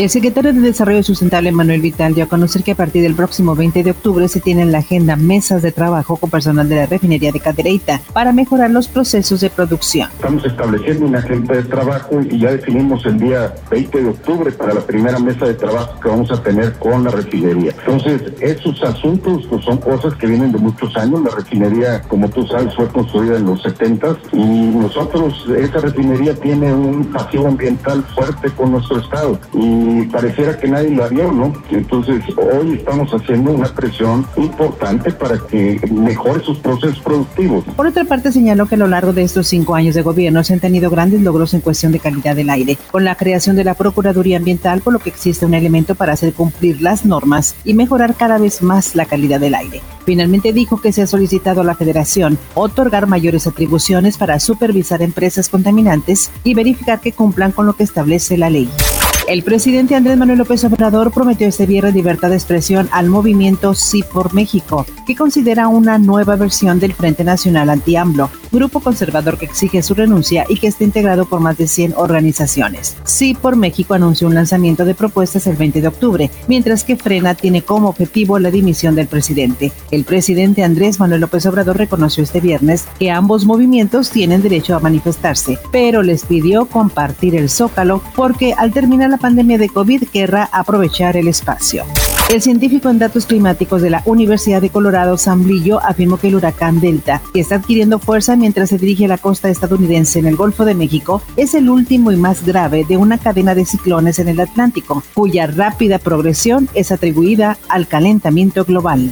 El secretario de Desarrollo Sustentable, Manuel Vital, dio a conocer que a partir del próximo 20 de octubre se tienen en la agenda mesas de trabajo con personal de la refinería de Cadereyta para mejorar los procesos de producción. Estamos estableciendo una agenda de trabajo y ya definimos el día 20 de octubre para la primera mesa de trabajo que vamos a tener con la refinería. Entonces, esos asuntos pues, son cosas que vienen de muchos años. La refinería, como tú sabes, fue construida en los 70 y nosotros, esa refinería tiene un pasivo ambiental fuerte con nuestro estado. Y pareciera que nadie lo vio, ¿no? Entonces, hoy estamos haciendo una presión importante para que mejore sus procesos productivos. Por otra parte, señaló que a lo largo de estos cinco años de gobierno se han tenido grandes logros en cuestión de calidad del aire, con la creación de la Procuraduría Ambiental, por lo que existe un elemento para hacer cumplir las normas y mejorar cada vez más la calidad del aire. Finalmente dijo que se ha solicitado a la Federación otorgar mayores atribuciones para supervisar empresas contaminantes y verificar que cumplan con lo que establece la ley. El presidente Andrés Manuel López Obrador prometió este viernes libertad de expresión al movimiento Sí por México, que considera una nueva versión del Frente Nacional Anti-AMLO, grupo conservador que exige su renuncia y que está integrado por más de 100 organizaciones. Sí por México anunció un lanzamiento de propuestas el 20 de octubre, mientras que Frena tiene como objetivo la dimisión del presidente. El presidente Andrés Manuel López Obrador reconoció este viernes que ambos movimientos tienen derecho a manifestarse, pero les pidió compartir el zócalo porque al terminar la pandemia de COVID querrá aprovechar el espacio. El científico en datos climáticos de la Universidad de Colorado, Sam Lillo, afirmó que el huracán Delta, que está adquiriendo fuerza mientras se dirige a la costa estadounidense en el Golfo de México, es el último y más grave de una cadena de ciclones en el Atlántico, cuya rápida progresión es atribuida al calentamiento global.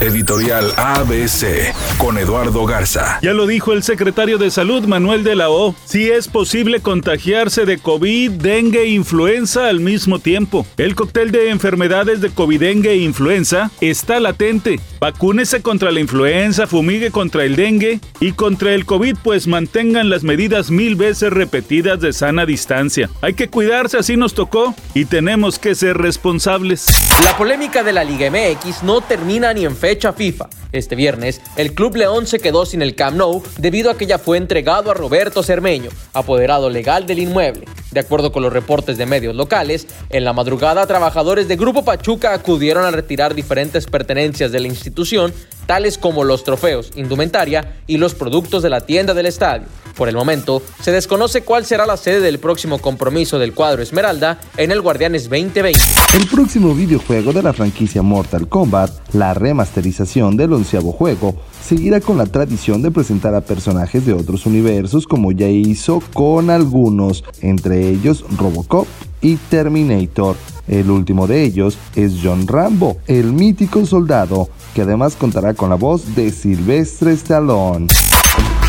Editorial ABC con Eduardo Garza. Ya lo dijo el secretario de Salud Manuel de la O. Si es posible contagiarse de COVID, dengue e influenza al mismo tiempo. El cóctel de enfermedades de COVID, dengue e influenza está latente. Vacúnese contra la influenza, fumigue contra el dengue y contra el COVID, pues mantengan las medidas mil veces repetidas de sana distancia. Hay que cuidarse, así nos tocó y tenemos que ser responsables. La polémica de la Liga MX no termina ni en fe fecha FIFA. Este viernes, el Club León se quedó sin el Camp Nou debido a que ya fue entregado a Roberto Cermeño, apoderado legal del inmueble. De acuerdo con los reportes de medios locales, en la madrugada trabajadores de Grupo Pachuca acudieron a retirar diferentes pertenencias de la institución, tales como los trofeos, indumentaria y los productos de la tienda del estadio. Por el momento, se desconoce cuál será la sede del próximo compromiso del cuadro Esmeralda en el Guardianes 2020. El próximo videojuego de la franquicia Mortal Kombat, la remasterización del onceavo juego, seguirá con la tradición de presentar a personajes de otros universos como ya hizo con algunos, entre ellos Robocop y Terminator. El último de ellos es John Rambo, el mítico soldado, que además contará con la voz de Sylvester Stallone.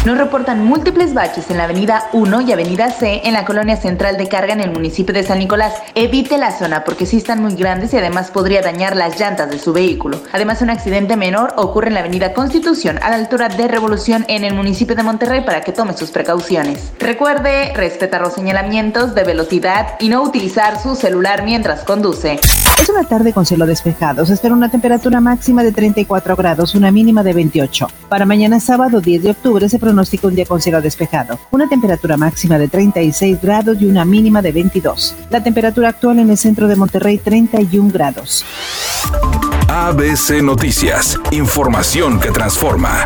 Nos reportan múltiples baches en la avenida 1 y avenida C en la colonia central de carga en el municipio de San Nicolás. Evite la zona porque sí están muy grandes y además podría dañar las llantas de su vehículo. Además, un accidente menor ocurre en la avenida Constitución a la altura de Revolución en el municipio de Monterrey para que tome sus precauciones. Recuerde respetar los señalamientos de velocidad y no utilizar su celular mientras conduce. Es una tarde con cielo despejado. Se espera una temperatura máxima de 34 grados, una mínima de 28. Para mañana sábado 10 de octubre se pronostica un día con cielo despejado. Una temperatura máxima de 36 grados y una mínima de 22. La temperatura actual en el centro de Monterrey 31 grados. ABC Noticias. Información que transforma.